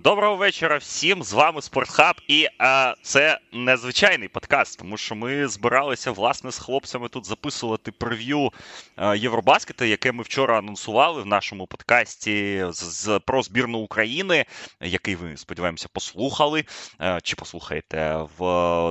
Доброго вечора всім. З вами Спортхаб, і а, це незвичайний подкаст, тому що ми збиралися власне з хлопцями тут записувати прев'ю а, Євробаскета, яке ми вчора анонсували в нашому подкасті з, з про збірну України, який ви сподіваємося послухали а, чи послухаєте в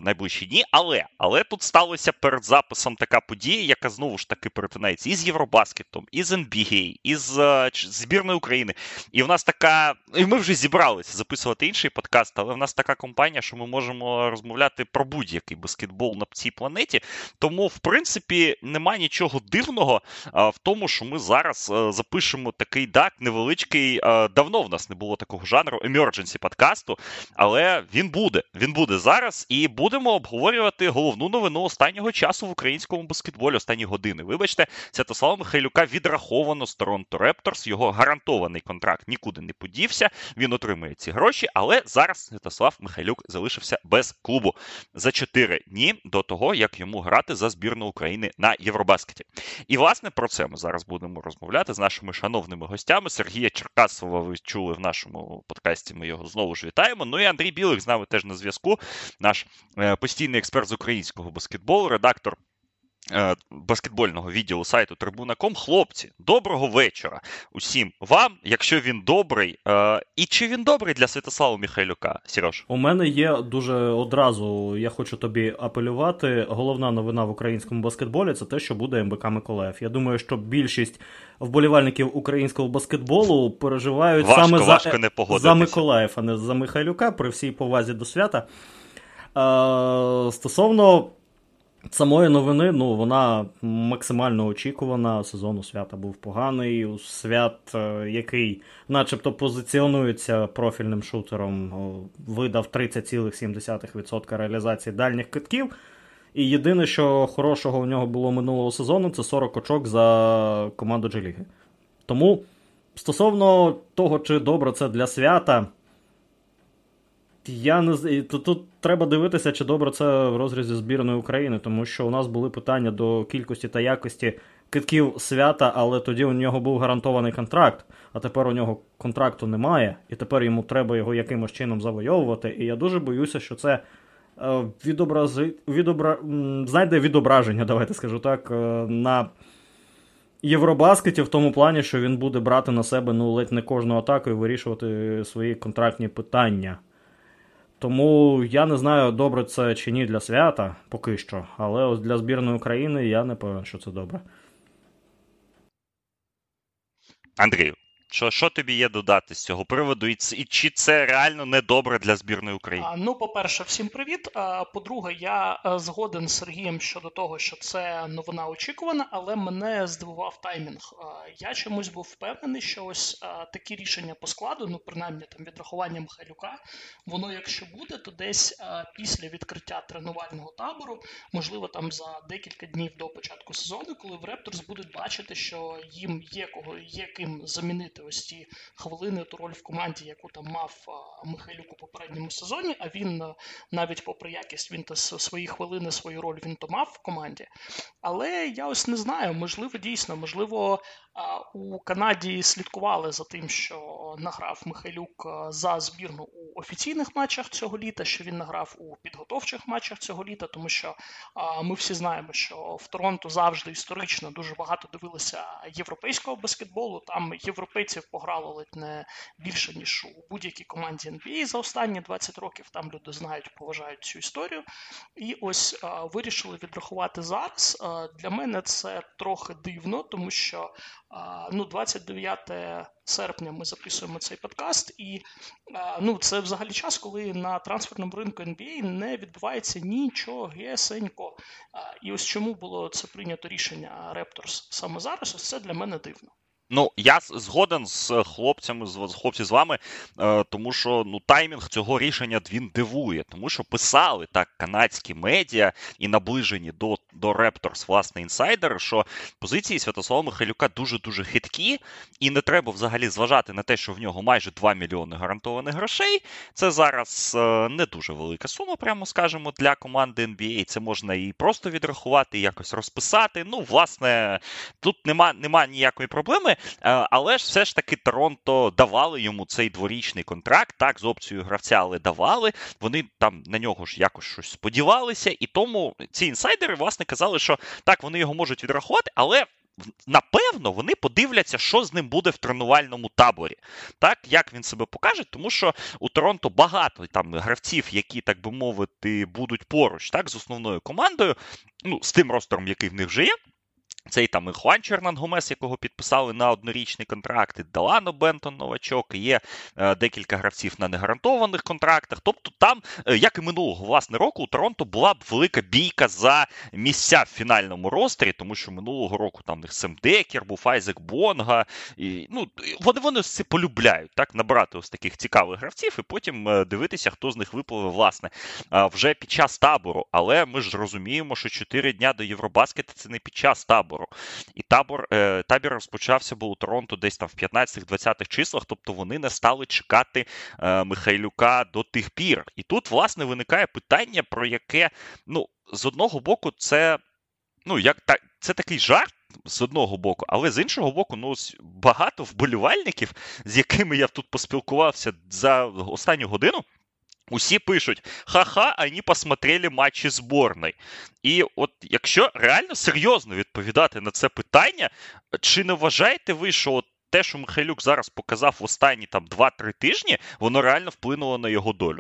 найближчі дні. Але але тут сталося перед записом така подія, яка знову ж таки перетинається із Євробаскетом, із NBA, із а, збірною України. І в нас така, і ми вже зібрали збиралися записувати інший подкаст, але в нас така компанія, що ми можемо розмовляти про будь-який баскетбол на цій планеті. Тому, в принципі, нема нічого дивного в тому, що ми зараз а, запишемо такий дак невеличкий. А, давно в нас не було такого жанру emergency подкасту, але він буде. Він буде зараз, і будемо обговорювати головну новину останнього часу в українському баскетболі, останні години. Вибачте, Святослава Михайлюка відраховано з Торонто Репторс. Його гарантований контракт нікуди не подівся. Він отримує отримує ці гроші, але зараз Святослав Михайлюк залишився без клубу за 4 дні до того, як йому грати за збірну України на Євробаскеті. І власне про це ми зараз будемо розмовляти з нашими шановними гостями. Сергія Черкасова ви чули в нашому подкасті. Ми його знову ж вітаємо. Ну і Андрій Білих з нами теж на зв'язку. Наш е, постійний експерт з українського баскетболу, редактор баскетбольного відділу сайту Трибуна.ком. Хлопці, доброго вечора усім вам, якщо він добрий. Е, і чи він добрий для Святослава Михайлюка? Сірош? У мене є дуже одразу. Я хочу тобі апелювати. Головна новина в українському баскетболі це те, що буде МБК Миколаїв. Я думаю, що більшість вболівальників українського баскетболу переживають важко, саме важко за, не за Миколаїв, а не за Михайлюка при всій повазі до свята. Е, Стосовно. Самої новини, ну, вона максимально очікувана. Сезон у свята був поганий. У свят, е, який начебто позиціонується профільним шутером, видав 30,7% реалізації дальніх китків. І єдине, що хорошого у нього було минулого сезону, це 40 очок за команду Джеліги. Тому стосовно того, чи добре це для свята. Я не тут, тут треба дивитися, чи добре це в розрізі збірної України, тому що у нас були питання до кількості та якості китків свята, але тоді у нього був гарантований контракт, а тепер у нього контракту немає, і тепер йому треба його якимось чином завойовувати. І я дуже боюся, що це е, відобрази, відобра, знайде відображення, давайте скажу так, е, на Євробаскеті в тому плані, що він буде брати на себе ну, ледь не кожну атаку і вирішувати свої контрактні питання. Тому я не знаю, добре це чи ні для свята поки що, але ось для збірної України я не певен, що це добре. Андрію, що що тобі є додати з цього приводу, і, чи це реально не добре для збірної України? Ну, по-перше, всім привіт. По-друге, я е, згоден з Сергієм щодо того, що це новина очікувана, але мене здивував таймінг. Я чомусь був впевнений, що ось такі рішення по складу, ну принаймні там відрахування Михайлюка, воно, якщо буде, то десь після відкриття тренувального табору, можливо, там за декілька днів до початку сезону, коли в Репторс будуть бачити, що їм є кого є ким замінити відіграти ось ці хвилини, ту роль в команді, яку там мав Михайлюк у попередньому сезоні. А він навіть попри якість він та свої хвилини, свою роль він то мав в команді. Але я ось не знаю, можливо, дійсно, можливо, у Канаді слідкували за тим, що награв Михайлюк за збірну у офіційних матчах цього літа, що він награв у підготовчих матчах цього літа, тому що ми всі знаємо, що в Торонто завжди історично дуже багато дивилися європейського баскетболу. Там європейців пограло ледь не більше ніж у будь-якій команді NBA за останні 20 років. Там люди знають, поважають цю історію. І ось вирішили відрахувати зараз. Для мене це трохи дивно, тому що ну, 29 серпня ми записуємо цей подкаст, і ну, це взагалі час, коли на трансферному ринку NBA не відбувається нічого гесенько. І ось чому було це прийнято рішення Raptors саме зараз, ось це для мене дивно. Ну, я згоден з хлопцями, з хлопці з вами, е, тому що ну таймінг цього рішення він дивує, тому що писали так канадські медіа і наближені до до Raptors, власне, інсайдери, що позиції Святослава Михайлюка дуже дуже хиткі, і не треба взагалі зважати на те, що в нього майже 2 мільйони гарантованих грошей. Це зараз е, не дуже велика сума, прямо скажемо, для команди NBA. Це можна і просто відрахувати, і якось розписати. Ну, власне, тут нема, нема ніякої проблеми. Але ж все ж таки Торонто давали йому цей дворічний контракт, так, з опцією гравця, але давали. Вони там на нього ж якось щось сподівалися, і тому ці інсайдери, власне, казали, що так, вони його можуть відрахувати, але напевно, вони подивляться, що з ним буде в тренувальному таборі, так як він себе покаже, тому що у Торонто багато там гравців, які, так би мовити, будуть поруч так, з основною командою, ну, з тим ростером, який в них вже є. Цей там і Хуанчо Ернангомес, якого підписали на однорічний контракт, і Далано Бентон новачок, є е, декілька гравців на негарантованих контрактах. Тобто, там, е, як і минулого власне року, у Торонто була б велика бійка за місця в фінальному ростері, тому що минулого року там них Сем Декер, був Айзек Бонга. І, ну, Вони вони це полюбляють, так, набрати ось таких цікавих гравців, і потім е, дивитися, хто з них випливе, власне, вже під час табору. Але ми ж розуміємо, що 4 дня до Євробаскета це не під час табору табору. І табор е, табір розпочався був у Торонто десь там в 15-20 числах, тобто вони не стали чекати е, Михайлюка до тих пір. І тут, власне, виникає питання, про яке, ну, з одного боку, це. Ну, як так, це такий жарт з одного боку, але з іншого боку, ну багато вболівальників, з якими я тут поспілкувався за останню годину. Усі пишуть: ха-ха, вони посмотрели матчі зборної. І от якщо реально серйозно відповідати на це питання, чи не вважаєте ви, що от те, що Михайлюк зараз показав в останні там 2-3 тижні, воно реально вплинуло на його долю?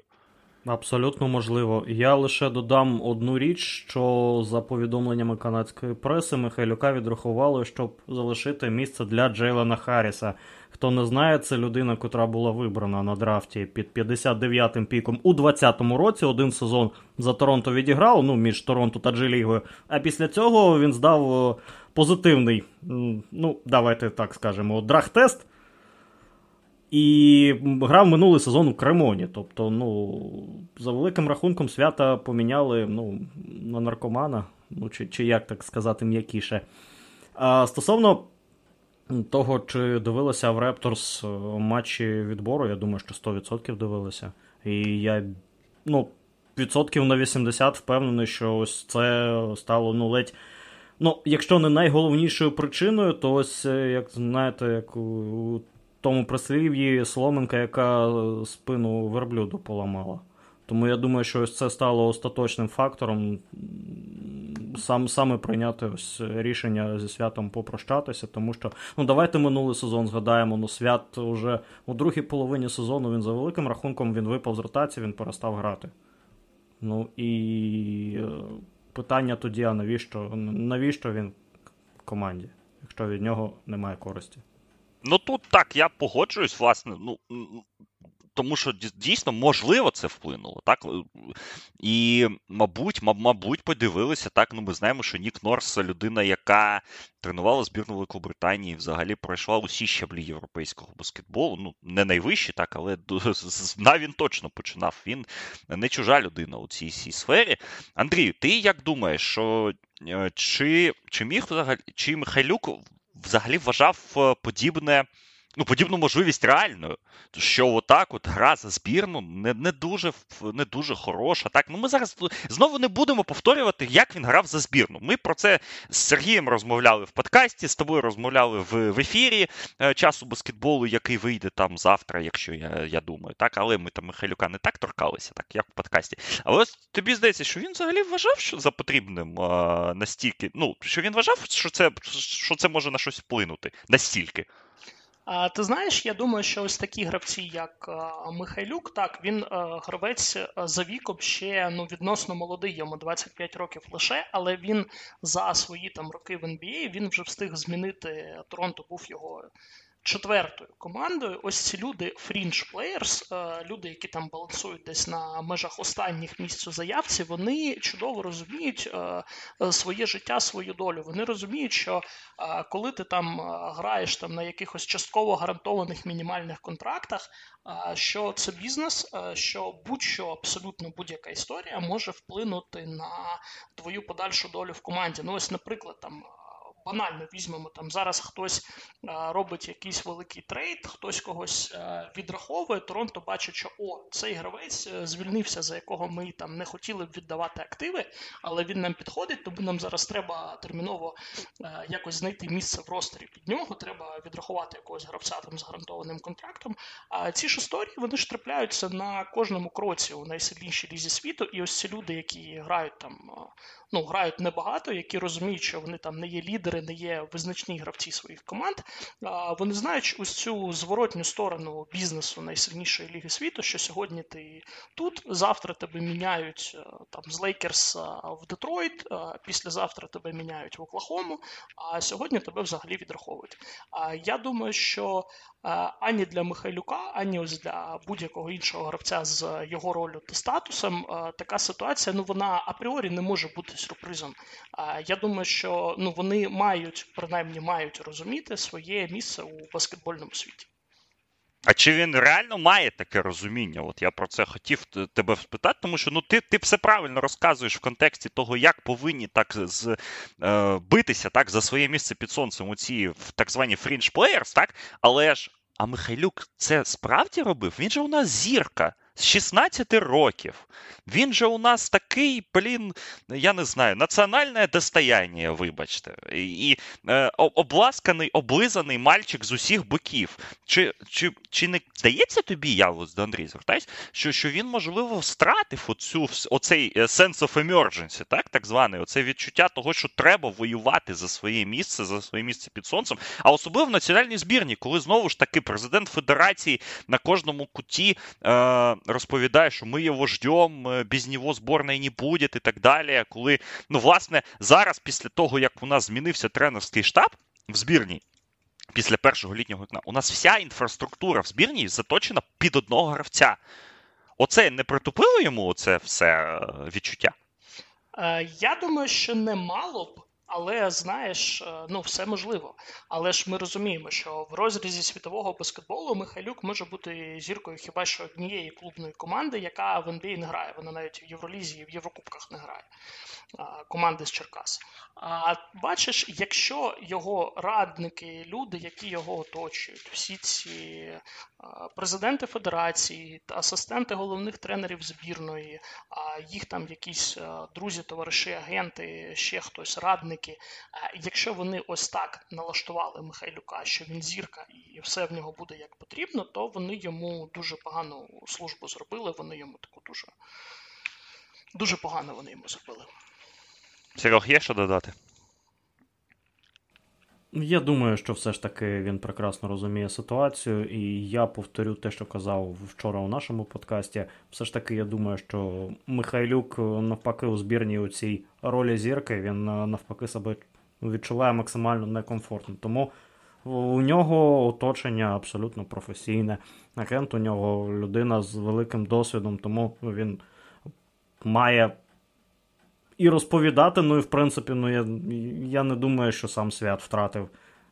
Абсолютно можливо. Я лише додам одну річ, що за повідомленнями канадської преси Михайлюка відрахували, щоб залишити місце для Джейлена Харріса. Хто не знає, це людина, котра була вибрана на драфті під 59-м піком у 20-му році. Один сезон за Торонто відіграв, ну, між Торонто та Джелігою. А після цього він здав е, позитивний, ну, давайте так скажемо, драх-тест. І грав минулий сезон у Кремоні. Тобто, ну, за великим рахунком свята поміняли ну, на наркомана, ну, чи чи як так сказати, м'якіше. А Стосовно того, чи дивилися в Репторс матчі відбору, я думаю, що 100% дивилися. І я ну, відсотків на 80 впевнений, що ось це стало ну, ледь. Ну, якщо не найголовнішою причиною, то ось, е, як знаєте, як у тому прислів'ї Соломенка, яка спину верблюду поламала. Тому я думаю, що ось це стало остаточним фактором сам, саме прийняти ось рішення зі святом попрощатися, тому що ну давайте минулий сезон згадаємо. Ну свят уже у другій половині сезону він за великим рахунком він випав з ротації, він перестав грати. Ну і е, питання тоді: а навіщо навіщо він в команді, якщо від нього немає користі? Ну тут так, я погоджуюсь, власне. Ну тому що дійсно можливо це вплинуло. так? І, мабуть, мабуть, подивилися так. Ну, ми знаємо, що Нік Норс людина, яка тренувала збірну Великобританії, взагалі пройшла усі щаблі європейського баскетболу. Ну, не найвищі, так, але на він точно починав. Він не чужа людина у цій цій сфері. Андрію, ти як думаєш, що е, чи, чи міг взагалі, чи Михайлюк взагалі вважав е, подібне? Ну, подібну можливість реальною. Що отак от гра за збірну не не, дуже не дуже хороша. Так, ну Ми зараз знову не будемо повторювати, як він грав за збірну. Ми про це з Сергієм розмовляли в подкасті, з тобою розмовляли в в ефірі е, часу баскетболу, який вийде там завтра, якщо я я думаю. так, Але ми там Михайлюка не так торкалися, так, як в подкасті. Але ось тобі здається, що він взагалі вважав, що за потрібним а, настільки. Ну, що він вважав, що це, що це може на щось вплинути настільки. А ти знаєш, я думаю, що ось такі гравці, як Михайлюк, так він гравець за віком ще ну відносно молодий, йому 25 років лише, але він за свої там роки в НБА він вже встиг змінити Торонто, був його четвертою командою. Ось ці люди, players, е, люди, які там балансують десь на межах останніх місць у заявці, вони чудово розуміють е, е, своє життя, свою долю. Вони розуміють, що коли ти там граєш там на якихось частково гарантованих мінімальних контрактах, що це бізнес, що будь-що абсолютно будь-яка історія може вплинути на твою подальшу долю в команді. Ну, ось, наприклад, там банально візьмемо там зараз хтось робить якийсь великий трейд, хтось когось відраховує. Торонто бачить, що о, цей гравець звільнився, за якого ми там не хотіли б віддавати активи, але він нам підходить, тому нам зараз треба терміново якось знайти місце в ростері під нього. Треба відрахувати якогось гравця там з гарантованим контрактом. А ці ж історії вони ж трапляються на кожному кроці у найсильнішій лізі світу. І ось ці люди, які грають там, ну грають небагато, які розуміють, що вони там не є лідери, не є визначні гравці своїх команд. Вони знають ось цю зворотню сторону бізнесу найсильнішої ліги світу, що сьогодні ти тут, завтра тебе міняють там з Лейкерс в Детройт, післязавтра тебе міняють в Оклахому, а сьогодні тебе взагалі відраховують. Я думаю, що ані для Михайлюка, ані ось для будь-якого іншого гравця з його ролью та статусом, така ситуація ну вона апріорі не може бути сюрпризом. Я думаю, що ну вони мають принаймні мають розуміти своє місце у баскетбольному світі. А чи він реально має таке розуміння? От я про це хотів тебе спитати, тому що ну ти ти все правильно розказуєш в контексті того, як повинні так з, е, битися так за своє місце під сонцем у ці так звані фрінж плеєрс, так? Але ж а Михайлюк це справді робив? Він же у нас зірка з 16 років. Він же у нас такий, блін, я не знаю, національне достояння, вибачте, і е, обласканий, облизаний мальчик з усіх боків. Чи чи, чи не здається тобі, я до Андрій звертаюсь, що що він, можливо, стратив оцю, оцей е, sense of emergency, так так званий, оце відчуття того, що треба воювати за своє місце, за своє місце під сонцем, а особливо в національній збірні, коли знову ж таки президент Федерації на кожному куті. Е, розповідає, що ми є вождем, е, без нього зборної не буде і так далі. Коли, ну, власне, зараз, після того, як у нас змінився тренерський штаб в збірній, після першого літнього вікна, у нас вся інфраструктура в збірній заточена під одного гравця. Оце не притупило йому оце все е, відчуття? Е, я думаю, що немало б. Але знаєш, е, ну все можливо. Але ж ми розуміємо, що в розрізі світового баскетболу Михайлюк може бути зіркою хіба що однієї клубної команди, яка в НБА не грає. Вона навіть в Євролізі в Єврокубках не грає. Команди з Черкас. А бачиш, якщо його радники, люди, які його оточують, всі ці президенти федерації, асистенти головних тренерів збірної, їх там якісь друзі, товариші, агенти, ще хтось, радники. Якщо вони ось так налаштували Михайлюка, що він зірка і все в нього буде як потрібно, то вони йому дуже погану службу зробили. Вони йому таку дуже дуже погано вони йому зробили. Серег, є що додати? Я думаю, що все ж таки він прекрасно розуміє ситуацію, і я повторю те, що казав вчора у нашому подкасті. Все ж таки, я думаю, що Михайлюк навпаки у збірній у цій ролі зірки він навпаки себе відчуває максимально некомфортно. Тому у нього оточення абсолютно професійне. Агент у нього людина з великим досвідом, тому він має і розповідати. Ну і в принципі, ну я, я не думаю, що сам свят втратив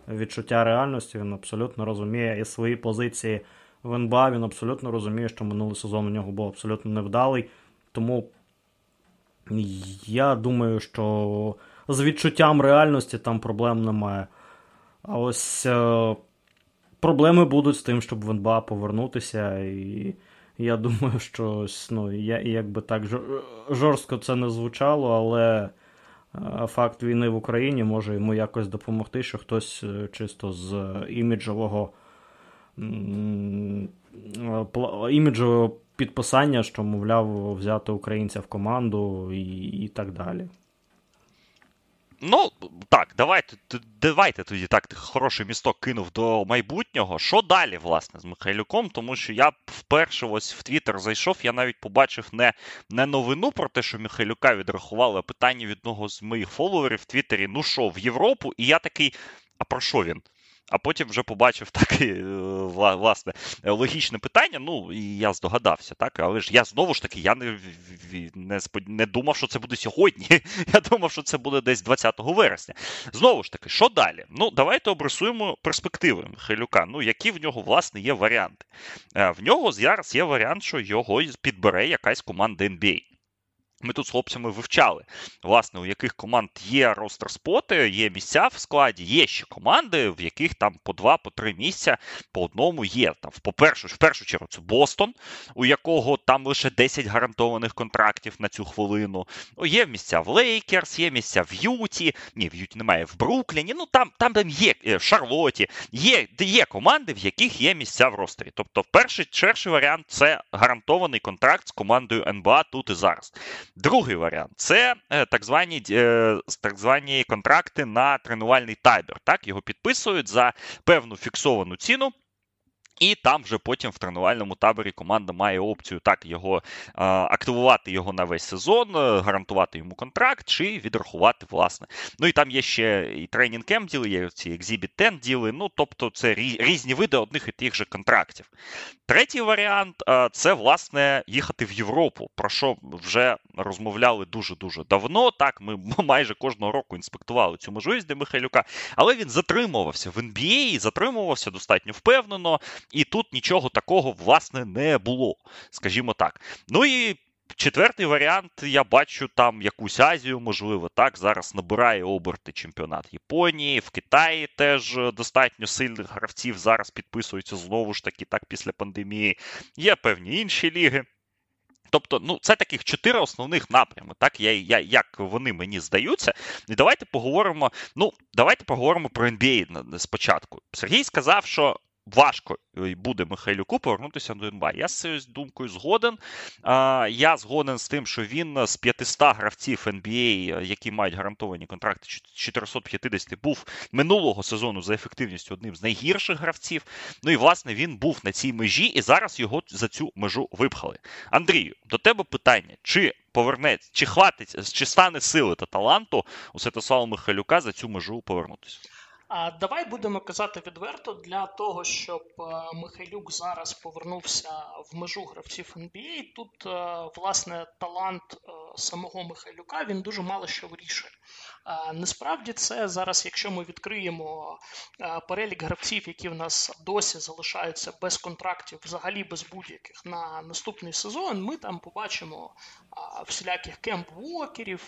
відчуття реальності. Він абсолютно розуміє і свої позиції в НБА. Він абсолютно розуміє, що минулий сезон у нього був абсолютно невдалий. Тому я думаю, що з відчуттям реальності там проблем немає. А ось е, проблеми будуть з тим, щоб в НБА повернутися. І я думаю, що ну, я, як би так жорстко це не звучало, але е, факт війни в Україні може йому якось допомогти, що хтось е, чисто з іміджового іміджового підписання, що, мовляв, взяти українця в команду і, і так далі. Ну, так, давайте давайте тоді так хороший місток кинув до майбутнього. Що далі, власне, з Михайлюком? Тому що я вперше ось в Твіттер зайшов, я навіть побачив не не новину про те, що Михайлюка відрахували, а питання від одного з моїх фоловерів в Твіттері: ну що, в Європу? І я такий, а про що він? А потім вже побачив таке власне логічне питання. Ну і я здогадався, так але ж я знову ж таки я не не, не думав, що це буде сьогодні. Я думав, що це буде десь 20 вересня. Знову ж таки, що далі? Ну, давайте обрисуємо перспективи Михайлюка. Ну, які в нього власне є варіанти? Е, в нього зараз є варіант, що його підбере якась команда NBA. Ми тут з хлопцями вивчали, власне, у яких команд є ростер споти, є місця в складі, є ще команди, в яких там по два, по три місця по одному є. Там, по першу, в першу чергу, це Бостон, у якого там лише 10 гарантованих контрактів на цю хвилину. Є місця в Лейкерс, є місця в Юті. Ні, в Юті немає в Брукліні. Ну там там, там є е, в Шарлоті. Є є команди, в яких є місця в ростері. Тобто, перший перший варіант це гарантований контракт з командою НБА тут і зараз. Другий варіант це е, так звані е, так звані контракти на тренувальний табір. Так, Його підписують за певну фіксовану ціну. І там вже потім в тренувальному таборі команда має опцію так його активувати його на весь сезон, е, гарантувати йому контракт чи відрахувати, власне. Ну і там є ще і тренінг кемп діли, є ці Exhibit 10 діли. Ну тобто це різні види одних і тих же контрактів. Третій варіант це власне їхати в Європу, про що вже розмовляли дуже-дуже давно. Так, ми майже кожного року інспектували цю можливість для Михайлюка, але він затримувався в NBA, затримувався достатньо впевнено. І тут нічого такого, власне, не було, скажімо так. Ну і. Четвертий варіант, я бачу там якусь Азію, можливо, так. Зараз набирає оберти чемпіонат Японії, в Китаї теж достатньо сильних гравців зараз підписуються знову ж таки, так, після пандемії. Є певні інші ліги. Тобто, ну, це таких чотири основних напрями, так, я, я, як вони мені здаються. І давайте поговоримо. Ну, давайте поговоримо про NBA спочатку. Сергій сказав, що важко е, буде Михайлюку повернутися до НБА. Я з цією думкою згоден. Я згоден з тим, що він з 500 гравців NBA, які мають гарантовані контракти 450, був минулого сезону за ефективністю одним з найгірших гравців. Ну і власне він був на цій межі, і зараз його за цю межу випхали. Андрію, до тебе питання: чи повернеться, чи хватить, чи стане сили та таланту у Святослава Михайлюка за цю межу повернутися? А давай будемо казати відверто для того, щоб е, Михайлюк зараз повернувся в межу гравців NBA, Тут е, власне талант е, самого Михайлюка він дуже мало що вирішує. Насправді, це зараз, якщо ми відкриємо перелік гравців, які в нас досі залишаються без контрактів, взагалі без будь-яких на наступний сезон, ми там побачимо всіляких кемп-вокерів,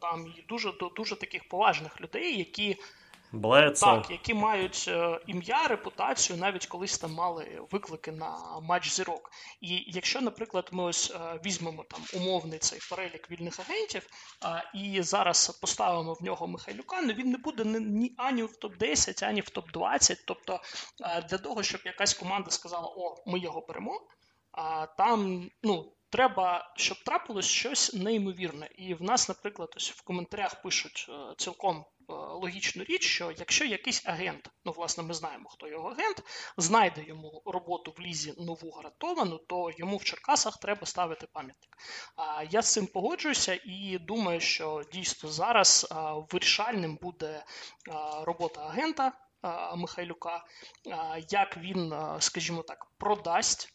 там і дуже дуже таких поважних людей, які. Блецо. Так, які мають е, ім'я, репутацію, навіть колись там мали виклики на матч зірок. І якщо, наприклад, ми ось е, візьмемо там умовний цей перелік вільних агентів е, і зараз поставимо в нього Михайлюка, ну він не буде ні ані в топ-10, ані в топ-20. Тобто для того, щоб якась команда сказала, о, ми його беремо, там ну. Треба, щоб трапилось щось неймовірне. І в нас, наприклад, ось в коментарях пишуть цілком Е, логічну річ, що якщо якийсь агент, ну власне, ми знаємо, хто його агент, знайде йому роботу в лізі нову гарантовану, то йому в Черкасах треба ставити пам'ятник. Я з цим погоджуюся і думаю, що дійсно зараз вирішальним буде робота агента Михайлюка, як він, скажімо так, продасть.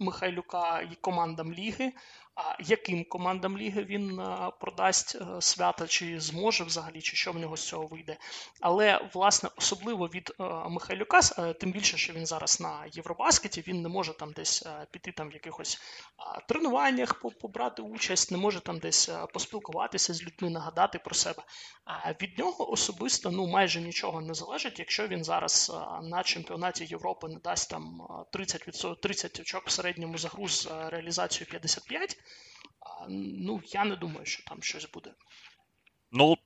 Михайлюка і командам ліги, а яким командам ліги він е, продасть е, свята, чи зможе взагалі, чи що в нього з цього вийде. Але, власне, особливо від е, Михайлюка, тим більше, що він зараз на Євробаскеті, він не може там десь піти там в якихось тренуваннях, побрати участь, не може там десь поспілкуватися з людьми, нагадати про себе. А від нього особисто ну майже нічого не залежить, якщо він зараз на чемпіонаті Європи не дасть там 30%, 30 очок в середньому загруз реалізацію 55%, ну я не думаю, що там щось буде. Ну,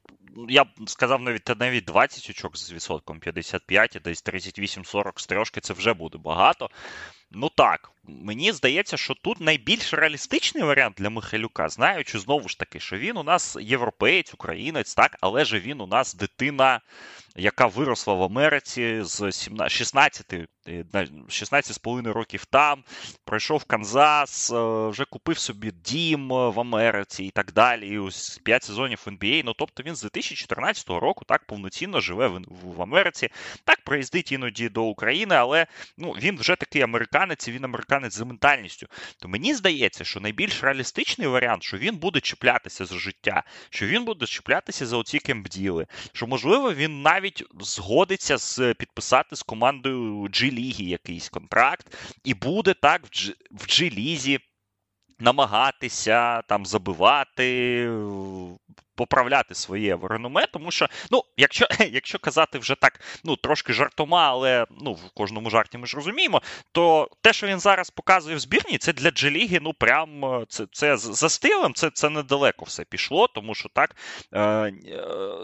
я б сказав навіть навіть 20 очок з відсотком 55, десь 38-40 з трошки це вже буде багато. Ну так, мені здається, що тут найбільш реалістичний варіант для Михайлюка, знаючи знову ж таки, що він у нас європеєць, українець, так, але ж він у нас дитина, яка виросла в Америці з 16 16,5 е, років там, пройшов Канзас, е, вже купив собі дім е, в Америці і так далі. І ось 5 сезонів NBA. Ну тобто він з 2014 року так повноцінно живе в Америці, так приїздить іноді до України, але ну, він вже такий американець, і він американець за ментальністю. То мені здається, що найбільш реалістичний варіант, що він буде чіплятися за життя, що він буде чіплятися за оці кемпділи, що можливо він навіть згодиться з підписати з командою G ліги якийсь контракт, і буде так в G-лізі намагатися там забивати, поправляти своє реноме, тому що, ну, якщо якщо казати вже так, ну, трошки жартома, але ну, в кожному жарті ми ж розуміємо, то те, що він зараз показує в збірні, це для Джеліги, ну, прям е, це це за стилем, це це недалеко все пішло, тому що так, е, е,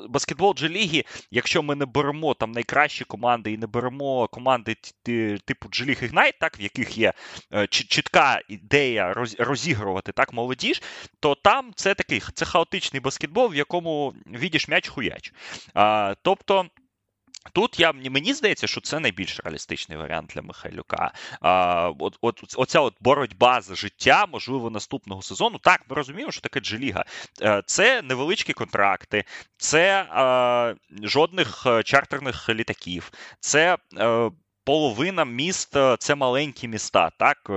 баскетбол Джеліги, якщо ми не беремо там найкращі команди і не беремо команди типу Джеліг Ігнайт, так, в яких є е, чітка ідея роз, розігрувати так молодіж, то там це такий це хаотичний баскетбол в якому відіш м'яч хуяч. А, Тобто. Тут я мені здається, що це найбільш реалістичний варіант для Михайлюка. А, от, от, Оця от боротьба за життя, можливо, наступного сезону. Так, ми розуміємо, що таке Джеліга. Е, це невеличкі контракти, це а, жодних е, чартерних літаків, це. А, е, половина міст це маленькі міста. так?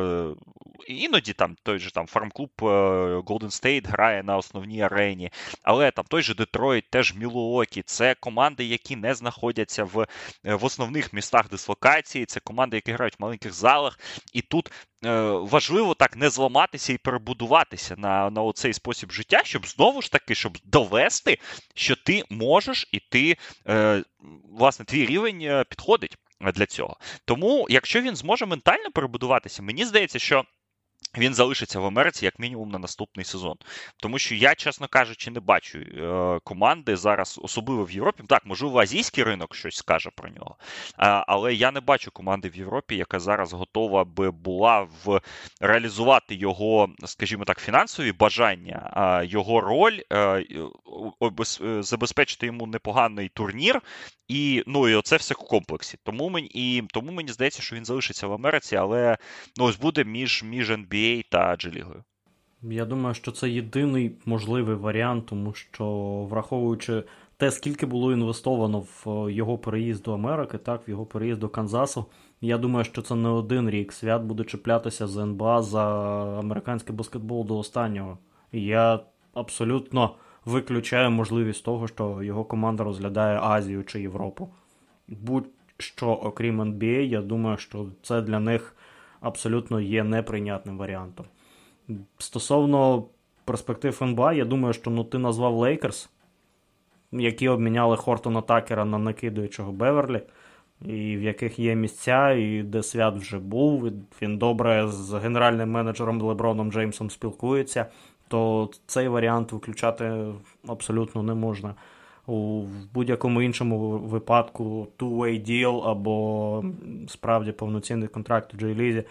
Іноді там той же там фармклуб Golden State грає на основній арені, але там той же Детройт, теж Мілуокі, це команди, які не знаходяться в в основних містах дислокації, це команди, які грають в маленьких залах. І тут е, важливо так не зламатися і перебудуватися на на оцей спосіб життя, щоб знову ж таки щоб довести, що ти можеш і ти, е, власне, твій рівень підходить для цього. Тому, якщо він зможе ментально перебудуватися, мені здається, що. Він залишиться в Америці як мінімум на наступний сезон. Тому що я, чесно кажучи, не бачу е, команди зараз, особливо в Європі. Так, можливо, азійський ринок щось скаже про нього. Е, але я не бачу команди в Європі, яка зараз готова би була в реалізувати його, скажімо так, фінансові бажання, е, його роль, е, забезпечити йому непоганий турнір. І ну і оце все в комплексі. Тому мені і тому мені здається, що він залишиться в Америці, але ну ось буде між між NBA NBA та G-лігою. Я думаю, що це єдиний можливий варіант, тому що враховуючи те, скільки було інвестовано в його переїзд до Америки, так, в його переїзд до Канзасу, я думаю, що це не один рік. Свят буде чіплятися з НБА за американський баскетбол до останнього. Я абсолютно виключаю можливість того, що його команда розглядає Азію чи Європу. Будь-що, окрім NBA, я думаю, що це для них абсолютно є неприйнятним варіантом. Стосовно перспектив НБА, я думаю, що ну, ти назвав Лейкерс, які обміняли Хортона Такера на накидуючого Беверлі, і в яких є місця, і де свят вже був. Він добре з генеральним менеджером Леброном Джеймсом спілкується, то цей варіант виключати абсолютно не можна у будь-якому іншому випадку two-way deal або справді повноцінний контракт у Джей-Лізі,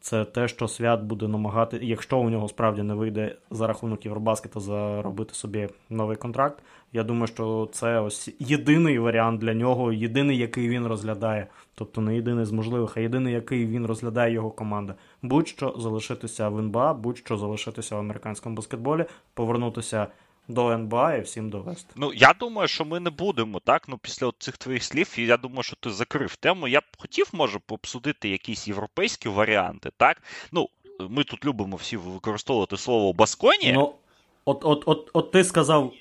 це те, що свят буде намагати, якщо у нього справді не вийде за рахунок Євробаскета заробити собі новий контракт. Я думаю, що це ось єдиний варіант для нього, єдиний, який він розглядає. Тобто не єдиний з можливих, а єдиний, який він розглядає його команда. Будь-що залишитися в НБА, будь-що залишитися в американському баскетболі, повернутися до НБА і всім довести. Ну, я думаю, що ми не будемо, так? Ну, після цих твоїх слів, я думаю, що ти закрив тему. Я б хотів, може, обсудити якісь європейські варіанти, так? Ну, ми тут любимо всі використовувати слово Басконі. Ну, от, от, от, от ти сказав.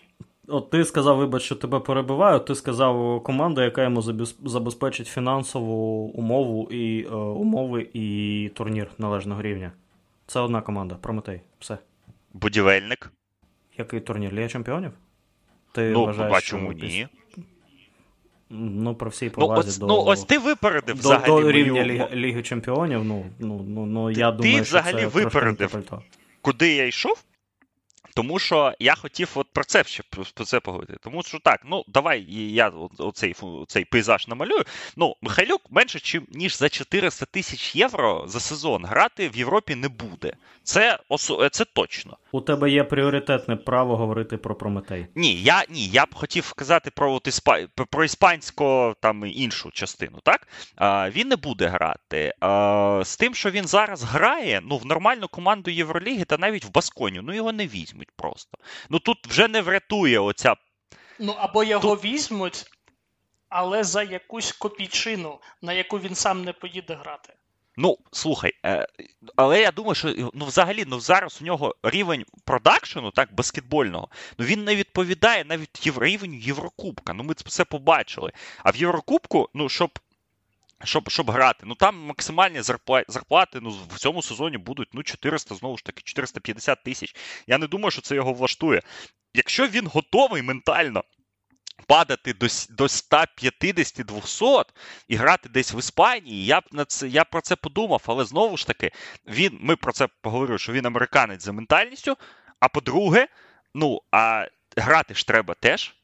От ти сказав, вибач, що тебе перебиваю. Ти сказав команда, яка йому забезпечить фінансову умову і е, умови і турнір належного рівня. Це одна команда. Прометей. Все. Будівельник. Який турнір? Ліга чемпіонів? Ти ну, вважаєш, чому що... ні? Ну, про всій повазі ну, ось, до ну, ось ти випередив до, взагалі до рівня мою... Ліги, Ліги Чемпіонів. Ну, ну, ну, ну я ти, думаю, ти взагалі що це випередив, куди я йшов? Тому що я хотів от про це ще про це поговорити. Тому що так, ну давай я оцей цей пейзаж намалюю. Ну, Михайлюк менше чим ніж за 400 тисяч євро за сезон грати в Європі не буде. Це це точно. У тебе є пріоритетне право говорити про Прометей. Ні, я ні, я б хотів сказати про от іспа... про іспанську там іншу частину. Так а, він не буде грати. А, З тим, що він зараз грає, ну в нормальну команду Євроліги та навіть в Басконю, ну його не візьмуть просто. Ну тут вже не врятує оця. Ну або його тут... візьмуть, але за якусь копійчину, на яку він сам не поїде грати. Ну, слухай, е, але я думаю, що ну, взагалі ну, зараз у нього рівень продакшену, так, баскетбольного, ну він не відповідає навіть рівню Єврокубка. Ну, ми це побачили. А в Єврокубку, ну, щоб щоб щоб грати. Ну там максимальні зарплати ну, в цьому сезоні будуть ну, 400, знову ж таки, 450 тисяч. Я не думаю, що це його влаштує. Якщо він готовий ментально падати до до 150-200 і грати десь в Іспанії, я б на це я про це подумав, але знову ж таки, він, ми про це поговорили, що він американець за ментальністю. А по-друге, ну, а грати ж треба теж.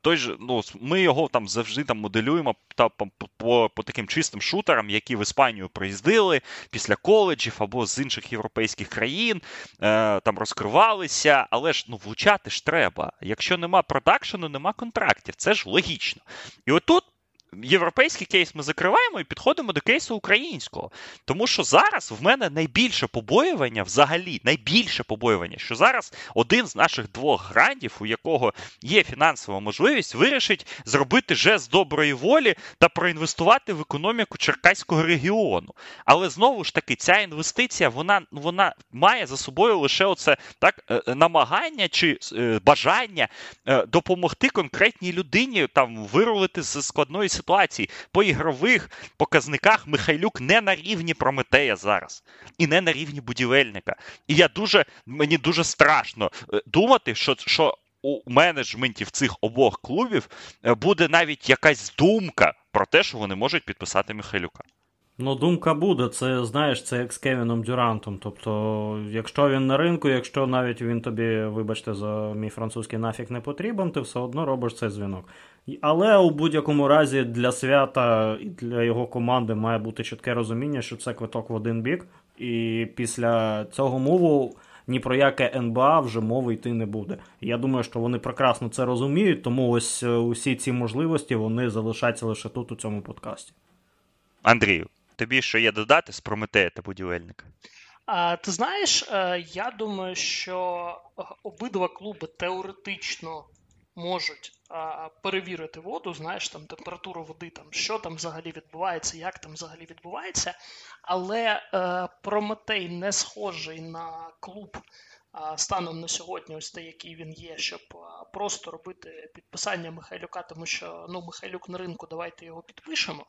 Той же, ну, Ми його там завжди там моделюємо та, по, по по, таким чистим шутерам, які в Іспанію приїздили після коледжів або з інших європейських країн, е, там розкривалися, але ж ну, влучати ж треба. Якщо нема продакшену, нема контрактів. Це ж логічно. І отут європейський кейс ми закриваємо і підходимо до кейсу українського. Тому що зараз в мене найбільше побоювання, взагалі, найбільше побоювання, що зараз один з наших двох грандів, у якого є фінансова можливість, вирішить зробити жест доброї волі та проінвестувати в економіку Черкаського регіону. Але знову ж таки, ця інвестиція вона вона має за собою лише оце так е, е, намагання чи е, бажання допомогти конкретній людині там вирулити з складної ситуації ситуації. По ігрових показниках Михайлюк не на рівні Прометея зараз, і не на рівні будівельника. І я дуже мені дуже страшно е, думати, що що у менеджментів цих обох клубів е, буде навіть якась думка про те, що вони можуть підписати Михайлюка. Ну, думка буде, це знаєш, це як з Кевіном Дюрантом. Тобто, якщо він на ринку, якщо навіть він тобі, вибачте, за мій французький нафік не потрібен, ти все одно робиш цей дзвінок. Але у будь-якому разі для свята і для його команди має бути чітке розуміння, що це квиток в один бік, і після цього мову ні про яке НБА вже мови йти не буде. Я думаю, що вони прекрасно це розуміють, тому ось е, усі ці можливості вони залишаться лише тут у цьому подкасті. Андрію, тобі що є додати з Прометея та будівельника? А, Ти знаєш, е, я думаю, що е, обидва клуби теоретично можуть перевірити воду, знаєш, там температуру води, там що там взагалі відбувається, як там взагалі відбувається. Але е, Прометей не схожий на клуб станом на сьогодні, ось те, який він є, щоб просто робити підписання Михайлюка, тому що ну, Михайлюк на ринку, давайте його підпишемо.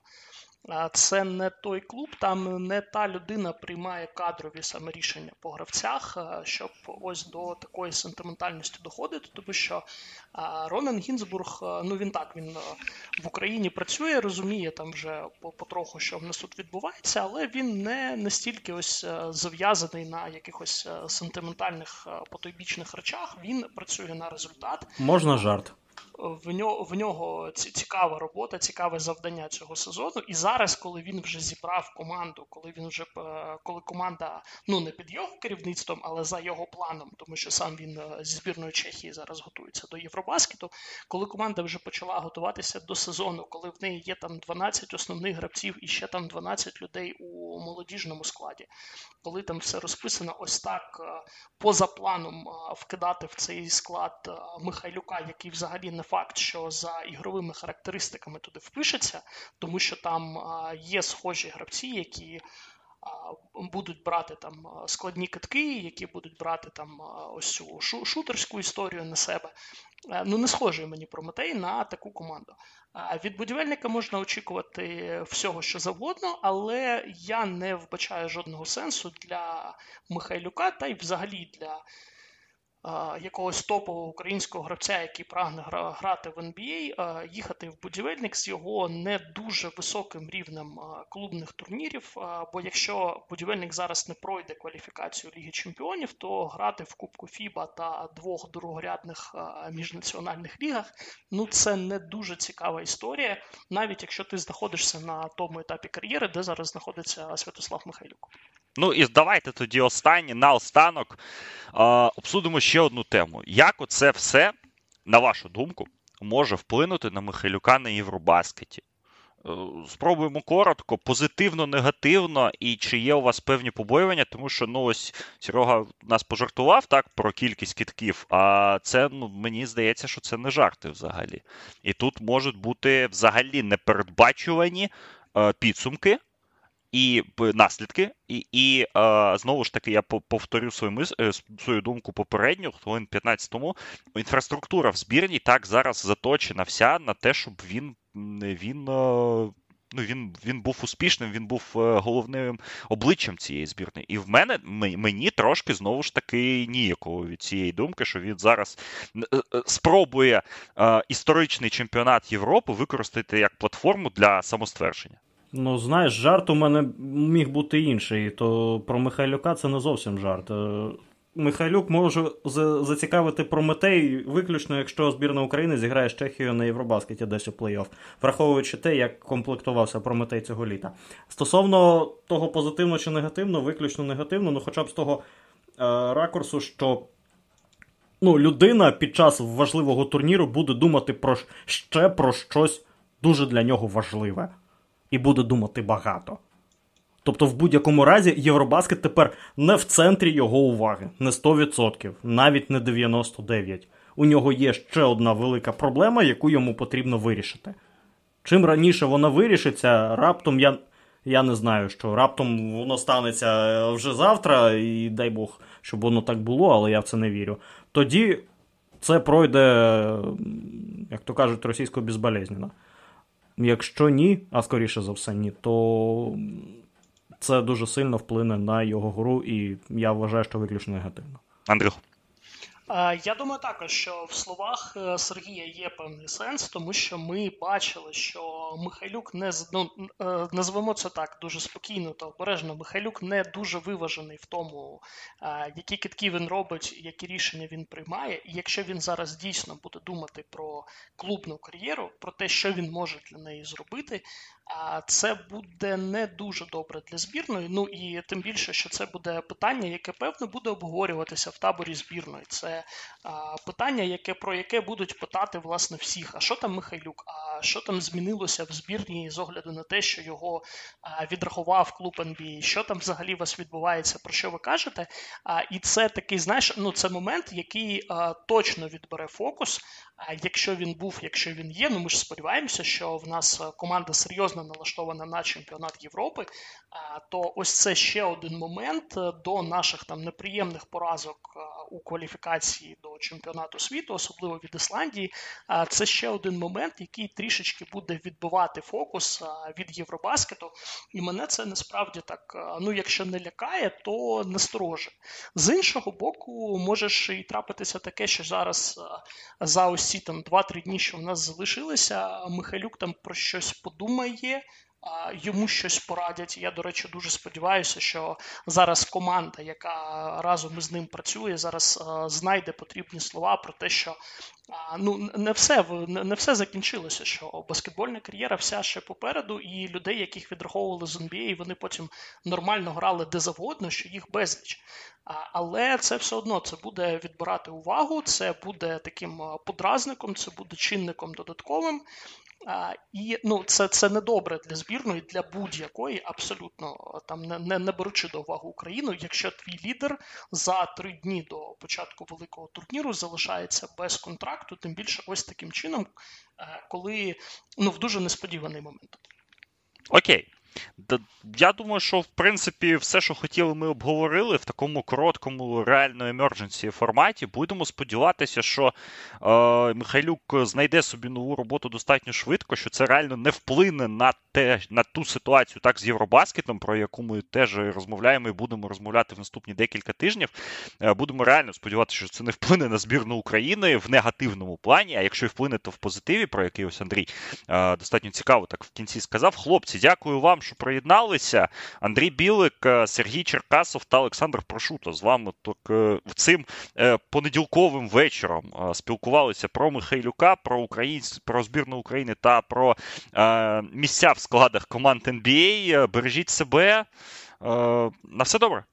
Це не той клуб, там не та людина приймає кадрові саме рішення по гравцях, щоб ось до такої сентиментальності доходити, тому що Ронен Гінзбург, ну він так він в Україні працює, розуміє там вже потроху, що в нас тут відбувається, але він не настільки ось зав'язаний на якихось сентиментальних потойбічних речах. Він працює на результат. Можна жарт в нього в нього цікава робота, цікаве завдання цього сезону. І зараз, коли він вже зібрав команду, коли він вже е, коли команда ну не під його керівництвом, але за його планом, тому що сам він е, зі збірної Чехії зараз готується до Євробаскету. Коли команда вже почала готуватися до сезону, коли в неї є там 12 основних гравців і ще там 12 людей у молодіжному складі, коли там все розписано ось так е, поза планом вкидати в цей склад Михайлюка, який взагалі не факт, що за ігровими характеристиками туди впишеться, тому що там є схожі гравці, які. Будуть брати там складні китки, які будуть брати там ось цю шутерську історію на себе. Е, ну, не схожий мені Прометей на таку команду. Від будівельника можна очікувати всього, що завгодно, але я не вбачаю жодного сенсу для Михайлюка та й взагалі для якогось топового українського гравця, який прагне грати в NBA, їхати в будівельник з його не дуже високим рівнем клубних турнірів. Бо якщо будівельник зараз не пройде кваліфікацію Ліги Чемпіонів, то грати в Кубку Фіба та двох другорядних міжнаціональних лігах ну це не дуже цікава історія, навіть якщо ти знаходишся на тому етапі кар'єри, де зараз знаходиться Святослав Михайлюк. Ну і давайте тоді останнє на останок обсудимо ще одну тему. Як оце все, на вашу думку, може вплинути на Михайлюка на Євробаскеті? Е, спробуємо коротко, позитивно, негативно, і чи є у вас певні побоювання, тому що ну ось Серега нас пожартував так про кількість кітків, а це ну, мені здається, що це не жарти взагалі. І тут можуть бути взагалі непередбачувані е, підсумки і наслідки, і і е, знову ж таки я повторю свою мис... Е, свою думку попередню, хвилин 15 тому. Інфраструктура в збірній так зараз заточена вся на те, щоб він він е, ну він він був успішним, він був головним обличчям цієї збірної. І в мене мені трошки знову ж таки ніяково від цієї думки, що він зараз спробує історичний чемпіонат Європи використати як платформу для самоствердження. Ну, знаєш, жарт у мене міг бути інший. То про Михайлюка це не зовсім жарт. Е, Михайлюк може зацікавити Прометей виключно, якщо збірна України зіграє з Чехією на Євробаскеті десь у плей-офф, враховуючи те, як комплектувався Прометей цього літа. Стосовно того, позитивно чи негативно, виключно негативно, ну хоча б з того е, ракурсу, що ну, людина під час важливого турніру буде думати про ще про щось дуже для нього важливе і буде думати багато. Тобто, в будь-якому разі, Євробаскет тепер не в центрі його уваги, не 100%, навіть не 99%. У нього є ще одна велика проблема, яку йому потрібно вирішити. Чим раніше вона вирішиться, раптом я я не знаю, що раптом воно станеться вже завтра, і дай Бог, щоб воно так було, але я в це не вірю. Тоді це пройде, як то кажуть, російсько безболезненно. Якщо ні, а скоріше за все, ні, то це дуже сильно вплине на його гру, і я вважаю, що виключно негативно. Андрюх. Я думаю, також що в словах е, Сергія є певний сенс, тому що ми бачили, що Михайлюк не ну, е, назвемо це так дуже спокійно та обережно. Михайлюк не дуже виважений в тому, які китки він робить, які рішення він приймає. І якщо він зараз дійсно буде думати про клубну кар'єру, про те, що він може для неї зробити, це буде не дуже добре для збірної. Ну і тим більше, що це буде питання, яке певно буде обговорюватися в таборі збірної. Це питання, яке про яке будуть питати власне всіх. А що там Михайлюк? А що там змінилося в збірні з огляду на те, що його відрахував клуб НБА? Що там взагалі у вас відбувається? Про що ви кажете? А, І це такий, знаєш, ну це момент, який точно відбере фокус. Якщо він був, якщо він є, ну ми ж сподіваємося, що в нас команда серйозно серйозно налаштована на чемпіонат Європи, то ось це ще один момент е, до наших там неприємних поразок е, у кваліфікації до чемпіонату світу, особливо від Ісландії. Це ще один момент, який трішечки буде відбивати фокус від Євробаскету. І мене це насправді так. Ну, якщо не лякає, то настороже. З іншого боку, можеш і трапитися таке, що зараз за ці там 2-3 дні, що в нас залишилися, Михайлюк там про щось подумає. Йому щось порадять. Я, до речі, дуже сподіваюся, що зараз команда, яка разом із ним працює, зараз знайде потрібні слова про те, що ну не все не все закінчилося. Що баскетбольна кар'єра вся ще попереду, і людей, яких відраховували з NBA, вони потім нормально грали де завгодно, що їх безліч. Але це все одно це буде відбирати увагу, це буде таким подразником, це буде чинником додатковим. А, І ну, це це не добре для збірної, для будь-якої, абсолютно там не, не не беручи до уваги Україну, якщо твій лідер за три дні до початку великого турніру залишається без контракту, тим більше ось таким чином, е, коли ну в дуже несподіваний момент. Окей. Я думаю, що в принципі все, що хотіли, ми обговорили в такому короткому реально емердженсі форматі. Будемо сподіватися, що е, Михайлюк знайде собі нову роботу достатньо швидко, що це реально не вплине на те, на ту ситуацію, так з Євробаскетом, про яку ми теж розмовляємо і будемо розмовляти в наступні декілька тижнів. Е, будемо реально сподіватися, що це не вплине на збірну України в негативному плані. А якщо і вплине, то в позитиві, про який ось Андрій е, достатньо цікаво так в кінці сказав. Хлопці, дякую вам що приєдналися. Андрій Білик, е, Сергій Черкасов та Олександр Прошуто. З вами так, цим понеділковим вечором спілкувалися про Михайлюка, про українсь, про збірну України та про місця в складах команд NBA. Бережіть себе. На все добре.